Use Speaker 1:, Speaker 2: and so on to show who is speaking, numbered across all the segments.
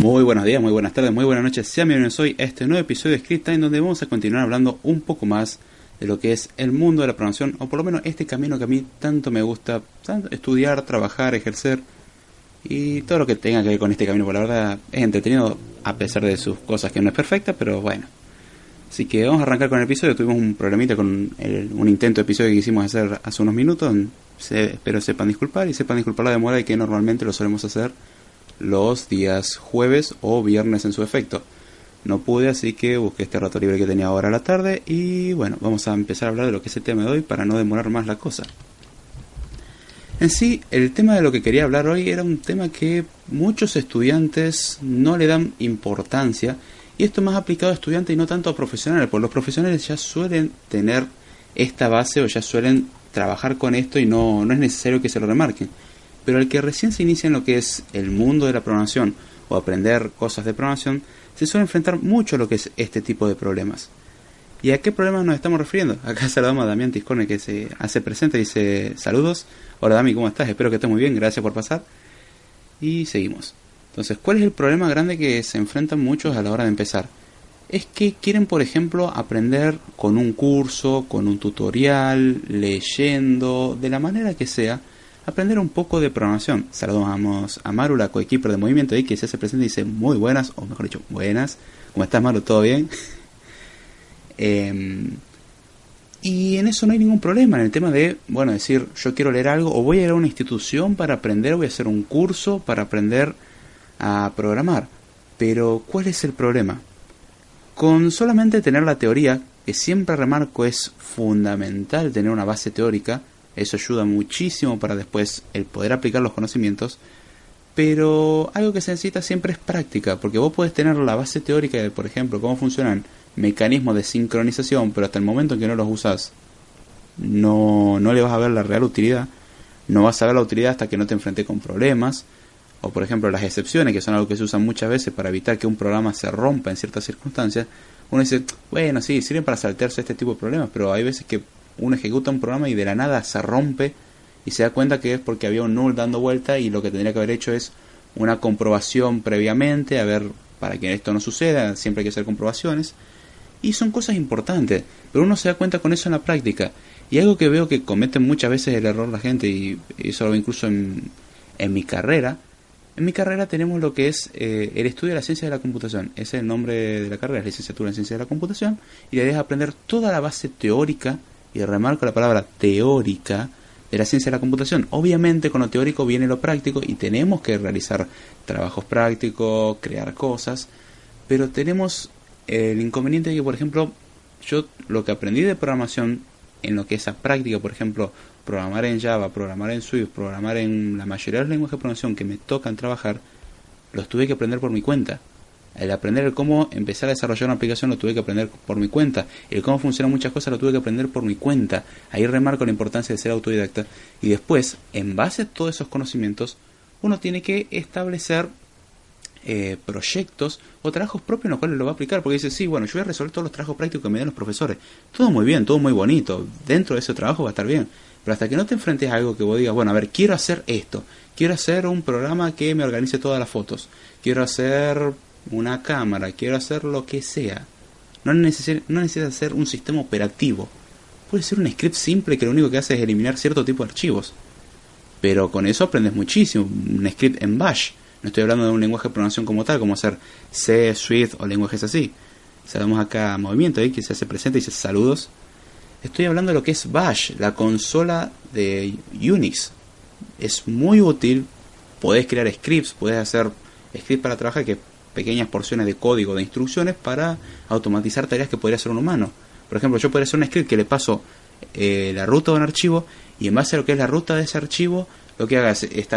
Speaker 1: Muy buenos días, muy buenas tardes, muy buenas noches. Sean bienvenidos hoy a este nuevo episodio de Script Time donde vamos a continuar hablando un poco más de lo que es el mundo de la programación o por lo menos este camino que a mí tanto me gusta estudiar, trabajar, ejercer y todo lo que tenga que ver con este camino. Por la verdad es entretenido a pesar de sus cosas que no es perfecta, pero bueno. Así que vamos a arrancar con el episodio. Tuvimos un problemita con un intento de episodio que quisimos hacer hace unos minutos. Se- espero sepan disculpar y sepan disculpar la demora y que normalmente lo solemos hacer los días jueves o viernes en su efecto. No pude, así que busqué este rato libre que tenía ahora a la tarde y bueno, vamos a empezar a hablar de lo que es el tema de hoy para no demorar más la cosa. En sí, el tema de lo que quería hablar hoy era un tema que muchos estudiantes no le dan importancia y esto más aplicado a estudiantes y no tanto a profesionales, porque los profesionales ya suelen tener esta base o ya suelen trabajar con esto y no, no es necesario que se lo remarquen. Pero el que recién se inicia en lo que es el mundo de la programación o aprender cosas de programación, se suele enfrentar mucho a lo que es este tipo de problemas. ¿Y a qué problemas nos estamos refiriendo? Acá saludamos a Damián Tiscorne que se hace presente y dice saludos. Hola Dami, ¿cómo estás? Espero que estés muy bien, gracias por pasar. Y seguimos. Entonces, ¿cuál es el problema grande que se enfrentan muchos a la hora de empezar? Es que quieren, por ejemplo, aprender con un curso, con un tutorial, leyendo, de la manera que sea, aprender un poco de programación. Saludamos a Maru, la coequiper de movimiento ahí, que se hace presente y dice muy buenas, o mejor dicho, buenas. ¿Cómo estás, Maru? ¿Todo bien? Em, y en eso no hay ningún problema, en el tema de, bueno, decir, yo quiero leer algo, o voy a ir a una institución para aprender, voy a hacer un curso para aprender a programar. Pero, ¿cuál es el problema? Con solamente tener la teoría, que siempre remarco es fundamental tener una base teórica, eso ayuda muchísimo para después el poder aplicar los conocimientos, pero algo que se necesita siempre es práctica, porque vos podés tener la base teórica de, por ejemplo, cómo funcionan mecanismos de sincronización, pero hasta el momento en que no los usas, no, no le vas a ver la real utilidad, no vas a ver la utilidad hasta que no te enfrentes con problemas, o por ejemplo las excepciones, que son algo que se usan muchas veces para evitar que un programa se rompa en ciertas circunstancias, uno dice, bueno, sí, sirven para saltarse este tipo de problemas, pero hay veces que uno ejecuta un programa y de la nada se rompe y se da cuenta que es porque había un null dando vuelta y lo que tendría que haber hecho es una comprobación previamente, a ver, para que esto no suceda, siempre hay que hacer comprobaciones. Y son cosas importantes, pero uno se da cuenta con eso en la práctica. Y algo que veo que cometen muchas veces el error la gente, y eso lo veo incluso en, en mi carrera, en mi carrera tenemos lo que es eh, el estudio de la ciencia de la computación. Ese es el nombre de la carrera, es licenciatura en ciencia de la computación. Y la idea es aprender toda la base teórica, y remarco la palabra teórica, de la ciencia de la computación. Obviamente con lo teórico viene lo práctico y tenemos que realizar trabajos prácticos, crear cosas, pero tenemos el inconveniente de que, por ejemplo, yo lo que aprendí de programación en lo que es a práctica, por ejemplo, programar en Java, programar en Swift, programar en la mayoría de los lenguajes de programación que me tocan trabajar, los tuve que aprender por mi cuenta. El aprender el cómo empezar a desarrollar una aplicación lo tuve que aprender por mi cuenta. El cómo funcionan muchas cosas lo tuve que aprender por mi cuenta. Ahí remarco la importancia de ser autodidacta. Y después, en base a todos esos conocimientos, uno tiene que establecer eh, proyectos o trabajos propios en los cuales lo va a aplicar. Porque dice, sí, bueno, yo voy a resolver todos los trabajos prácticos que me den los profesores. Todo muy bien, todo muy bonito. Dentro de ese trabajo va a estar bien. Pero hasta que no te enfrentes a algo que vos digas, bueno, a ver, quiero hacer esto. Quiero hacer un programa que me organice todas las fotos. Quiero hacer una cámara. Quiero hacer lo que sea. No necesitas no necesitas hacer un sistema operativo. Puede ser un script simple que lo único que hace es eliminar cierto tipo de archivos. Pero con eso aprendes muchísimo. Un script en Bash. No estoy hablando de un lenguaje de programación como tal, como hacer C, Swift o lenguajes así. Sabemos acá movimiento ahí que se hace presente y dice saludos. Estoy hablando de lo que es Bash, la consola de Unix. Es muy útil. Podés crear scripts, podés hacer scripts para trabajar, que pequeñas porciones de código de instrucciones para automatizar tareas que podría hacer un humano. Por ejemplo, yo podría hacer un script que le paso eh, la ruta de un archivo y en base a lo que es la ruta de ese archivo, lo que haga es, es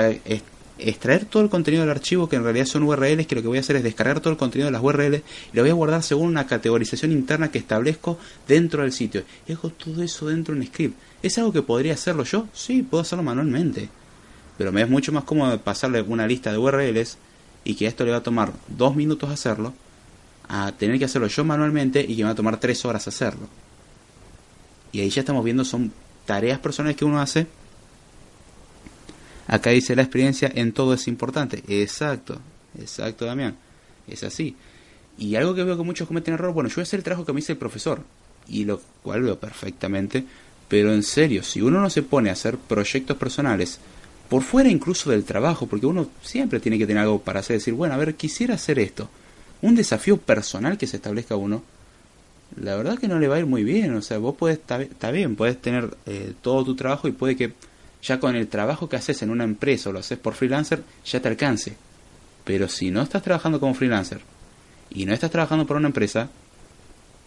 Speaker 1: extraer todo el contenido del archivo, que en realidad son URLs, que lo que voy a hacer es descargar todo el contenido de las URLs y lo voy a guardar según una categorización interna que establezco dentro del sitio. Y hago todo eso dentro de un script. ¿Es algo que podría hacerlo yo? Sí, puedo hacerlo manualmente. Pero me es mucho más cómodo pasarle una lista de URLs y que esto le va a tomar dos minutos hacerlo, a tener que hacerlo yo manualmente y que me va a tomar tres horas hacerlo. Y ahí ya estamos viendo, son tareas personales que uno hace Acá dice la experiencia en todo es importante. Exacto, exacto, Damián. Es así. Y algo que veo que muchos cometen error, bueno, yo voy a hacer el trabajo que me dice el profesor, y lo cual veo perfectamente, pero en serio, si uno no se pone a hacer proyectos personales, por fuera incluso del trabajo, porque uno siempre tiene que tener algo para hacer, decir, bueno, a ver, quisiera hacer esto, un desafío personal que se establezca uno, la verdad que no le va a ir muy bien, o sea, vos puedes, está bien, puedes tener eh, todo tu trabajo y puede que ya con el trabajo que haces en una empresa o lo haces por freelancer, ya te alcance. Pero si no estás trabajando como freelancer y no estás trabajando por una empresa,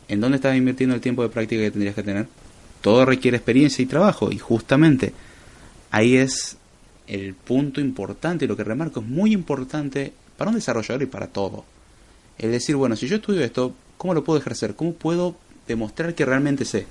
Speaker 1: ¿en dónde estás invirtiendo el tiempo de práctica que tendrías que tener? Todo requiere experiencia y trabajo y justamente ahí es el punto importante y lo que remarco es muy importante para un desarrollador y para todo. Es decir, bueno, si yo estudio esto, ¿cómo lo puedo ejercer? ¿Cómo puedo demostrar que realmente sé?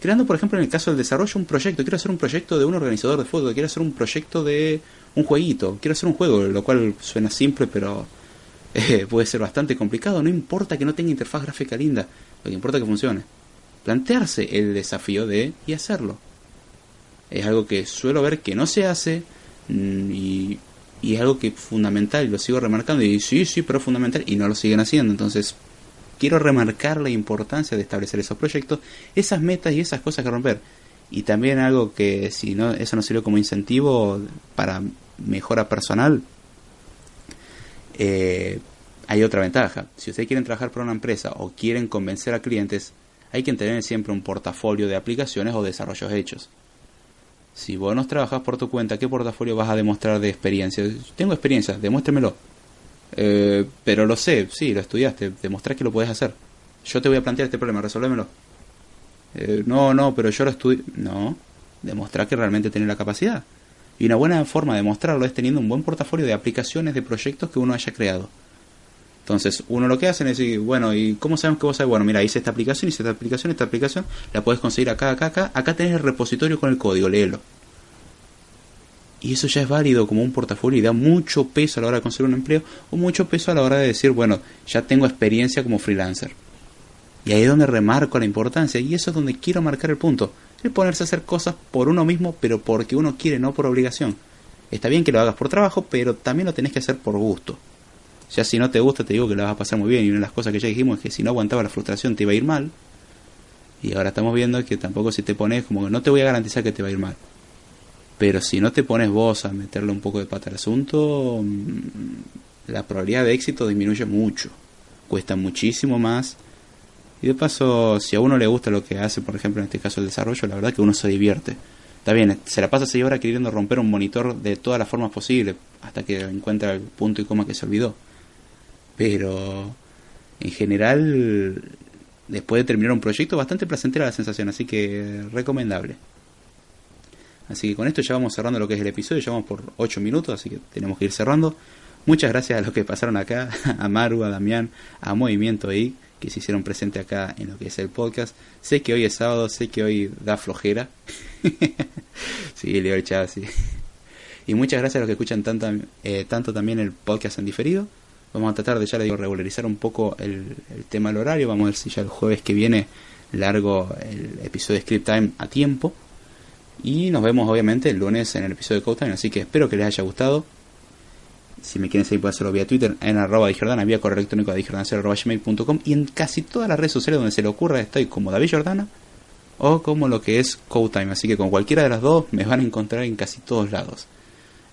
Speaker 1: creando, por ejemplo, en el caso del desarrollo, un proyecto. Quiero hacer un proyecto de un organizador de fútbol, quiero hacer un proyecto de un jueguito, quiero hacer un juego, lo cual suena simple, pero eh, puede ser bastante complicado. No importa que no tenga interfaz gráfica linda, lo que importa es que funcione. Plantearse el desafío de y hacerlo. Es algo que suelo ver que no se hace mm, y, es algo que es fundamental lo sigo remarcando. Y sí, sí, pero fundamental y no lo siguen haciendo. Entonces, quiero remarcar la importancia de establecer esos proyectos, esas metas y esas cosas que romper. Y también algo que si no eso no sirve como incentivo para mejora personal, eh, hay otra ventaja. Si ustedes quieren trabajar para una empresa o quieren convencer a clientes, hay que tener siempre un portafolio de aplicaciones o desarrollos hechos. Si vos no trabajas por tu cuenta, ¿qué portafolio vas a demostrar de experiencia? Tengo experiencia, demuéstremelo. Eh, pero lo sé, sí, lo estudiaste, demostrás que lo puedes hacer. Yo te voy a plantear este problema, resolvémelo. Eh, no, no, pero yo lo estudié. No, demostrar que realmente tenés la capacidad. Y una buena forma de demostrarlo es teniendo un buen portafolio de aplicaciones, de proyectos que uno haya creado. Entonces, uno lo que hace es decir, bueno, ¿y cómo sabemos que vos sabes? Bueno, mira, hice esta aplicación, hice esta aplicación, esta aplicación, la puedes conseguir acá, acá, acá. Acá tenés el repositorio con el código, léelo. Y eso ya es válido como un portafolio y da mucho peso a la hora de conseguir un empleo o mucho peso a la hora de decir, bueno, ya tengo experiencia como freelancer. Y ahí es donde remarco la importancia y eso es donde quiero marcar el punto. El ponerse a hacer cosas por uno mismo, pero porque uno quiere, no por obligación. Está bien que lo hagas por trabajo, pero también lo tenés que hacer por gusto. Ya si no te gusta, te digo que lo vas a pasar muy bien. Y una de las cosas que ya dijimos es que si no aguantaba la frustración te iba a ir mal. Y ahora estamos viendo que tampoco si te pones como que no te voy a garantizar que te va a ir mal. Pero si no te pones vos a meterle un poco de pata al asunto, mm, la probabilidad de éxito disminuye mucho. Cuesta muchísimo más. Y de paso, si a uno le gusta lo que hace, por ejemplo, en este caso el desarrollo, la verdad que uno se divierte. Está bien, se la pasa seis horas queriendo romper un monitor de todas las formas posibles, hasta que encuentra el punto y coma que se olvidó. Pero, en general, después de terminar un proyecto, bastante placentera la sensación, así que recomendable. Así que con esto ya vamos cerrando lo que es el episodio, ya vamos por 8 minutos, así que tenemos que ir cerrando. Muchas gracias a los que pasaron acá, a Maru, a Damián, a Movimiento I, que se hicieron presente acá en lo que es el podcast. Sé que hoy es sábado, sé que hoy da flojera. sí, Leo sí. Y muchas gracias a los que escuchan tanto, eh, tanto también el podcast en diferido. Vamos a tratar de ya le digo regularizar un poco el, tema del horario. Vamos a ver si ya el jueves que viene largo el episodio de Script Time a tiempo y nos vemos obviamente el lunes en el episodio de Code Time. Así que espero que les haya gustado. Si me quieren seguir pueden hacerlo vía Twitter en arroba Jordana, vía correo electrónico de com y en casi todas las redes sociales donde se le ocurra estoy como David Jordana o como lo que es Code Time. Así que con cualquiera de las dos me van a encontrar en casi todos lados.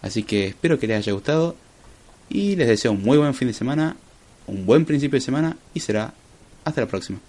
Speaker 1: Así que espero que les haya gustado y les deseo un muy buen fin de semana, un buen principio de semana y será hasta la próxima.